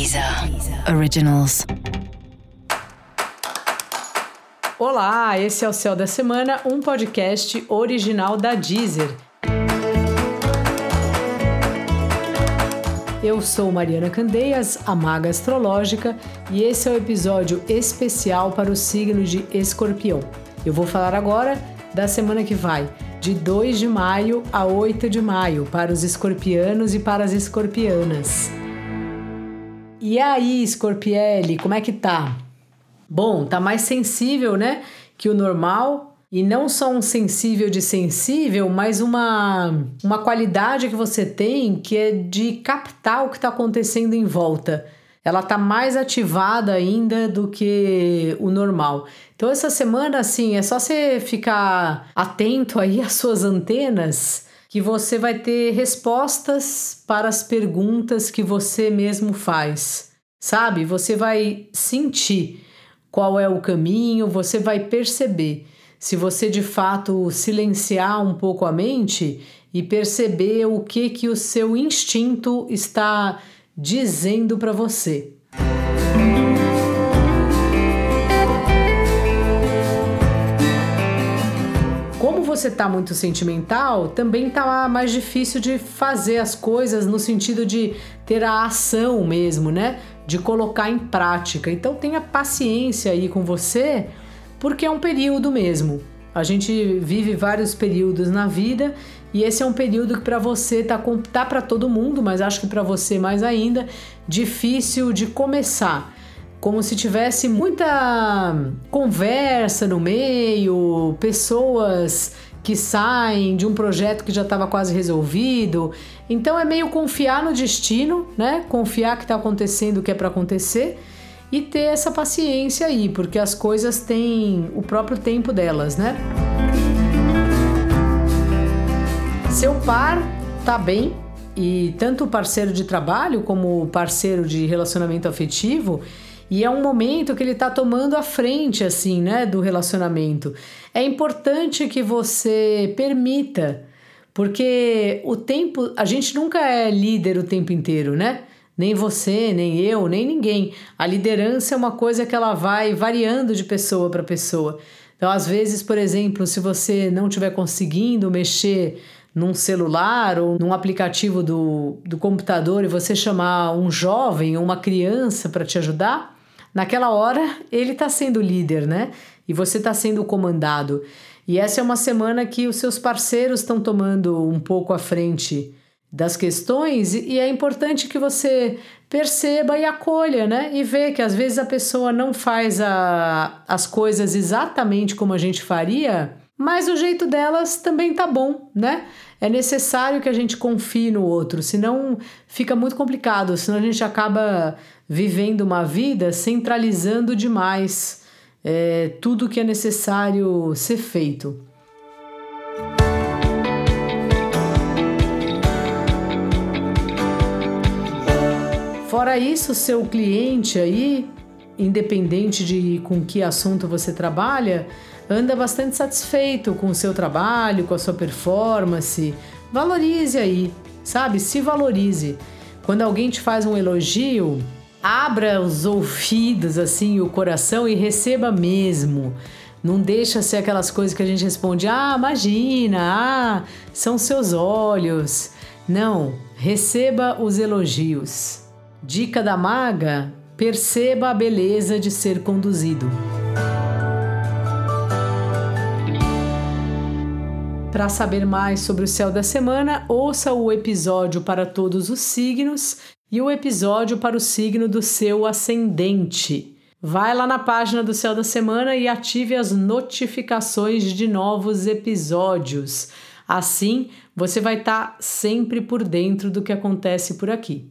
Deezer Originals. Olá, esse é o Céu da Semana, um podcast original da Deezer. Eu sou Mariana Candeias, a maga astrológica, e esse é o episódio especial para o signo de Escorpião. Eu vou falar agora da semana que vai, de 2 de maio a 8 de maio, para os escorpianos e para as escorpianas. E aí, Scorpielli, como é que tá? Bom, tá mais sensível, né, que o normal. E não só um sensível de sensível, mas uma, uma qualidade que você tem que é de captar o que está acontecendo em volta. Ela tá mais ativada ainda do que o normal. Então, essa semana, assim, é só você ficar atento aí às suas antenas que você vai ter respostas para as perguntas que você mesmo faz. Sabe? Você vai sentir qual é o caminho, você vai perceber. Se você de fato silenciar um pouco a mente e perceber o que que o seu instinto está dizendo para você. Você está muito sentimental, também está mais difícil de fazer as coisas no sentido de ter a ação mesmo, né? De colocar em prática. Então tenha paciência aí com você, porque é um período mesmo. A gente vive vários períodos na vida e esse é um período que para você tá, tá para todo mundo, mas acho que para você mais ainda, difícil de começar como se tivesse muita conversa no meio, pessoas que saem de um projeto que já estava quase resolvido. Então é meio confiar no destino, né? Confiar que está acontecendo o que é para acontecer e ter essa paciência aí, porque as coisas têm o próprio tempo delas, né? Seu par tá bem e tanto o parceiro de trabalho como o parceiro de relacionamento afetivo e é um momento que ele está tomando a frente, assim, né, do relacionamento. É importante que você permita, porque o tempo, a gente nunca é líder o tempo inteiro, né? Nem você, nem eu, nem ninguém. A liderança é uma coisa que ela vai variando de pessoa para pessoa. Então, às vezes, por exemplo, se você não estiver conseguindo mexer num celular ou num aplicativo do, do computador e você chamar um jovem ou uma criança para te ajudar, Naquela hora, ele está sendo líder, né? E você está sendo comandado. E essa é uma semana que os seus parceiros estão tomando um pouco à frente das questões e é importante que você perceba e acolha, né? E vê que às vezes a pessoa não faz a, as coisas exatamente como a gente faria, mas o jeito delas também tá bom, né? É necessário que a gente confie no outro, senão fica muito complicado, senão a gente acaba vivendo uma vida centralizando demais é, tudo que é necessário ser feito. Fora isso, seu cliente aí, independente de com que assunto você trabalha, anda bastante satisfeito com o seu trabalho, com a sua performance. Valorize aí, sabe? Se valorize. Quando alguém te faz um elogio, abra os ouvidos, assim, o coração e receba mesmo. Não deixa ser aquelas coisas que a gente responde: ah, imagina, ah, são seus olhos. Não, receba os elogios. Dica da maga: perceba a beleza de ser conduzido. Para saber mais sobre o céu da semana, ouça o episódio para todos os signos e o episódio para o signo do seu ascendente. Vai lá na página do Céu da Semana e ative as notificações de novos episódios. Assim, você vai estar tá sempre por dentro do que acontece por aqui.